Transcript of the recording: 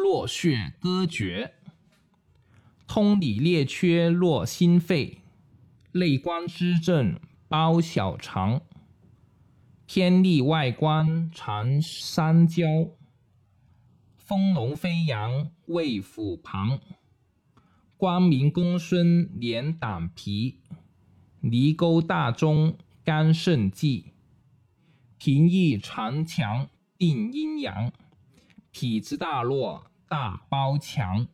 络血歌绝，通里列缺络心肺，内关湿症包小肠，天利外关缠三焦，丰隆飞扬胃腹旁，光明公孙连胆脾，离沟大中肝肾际，平易肠强定阴阳，体之大络大包强。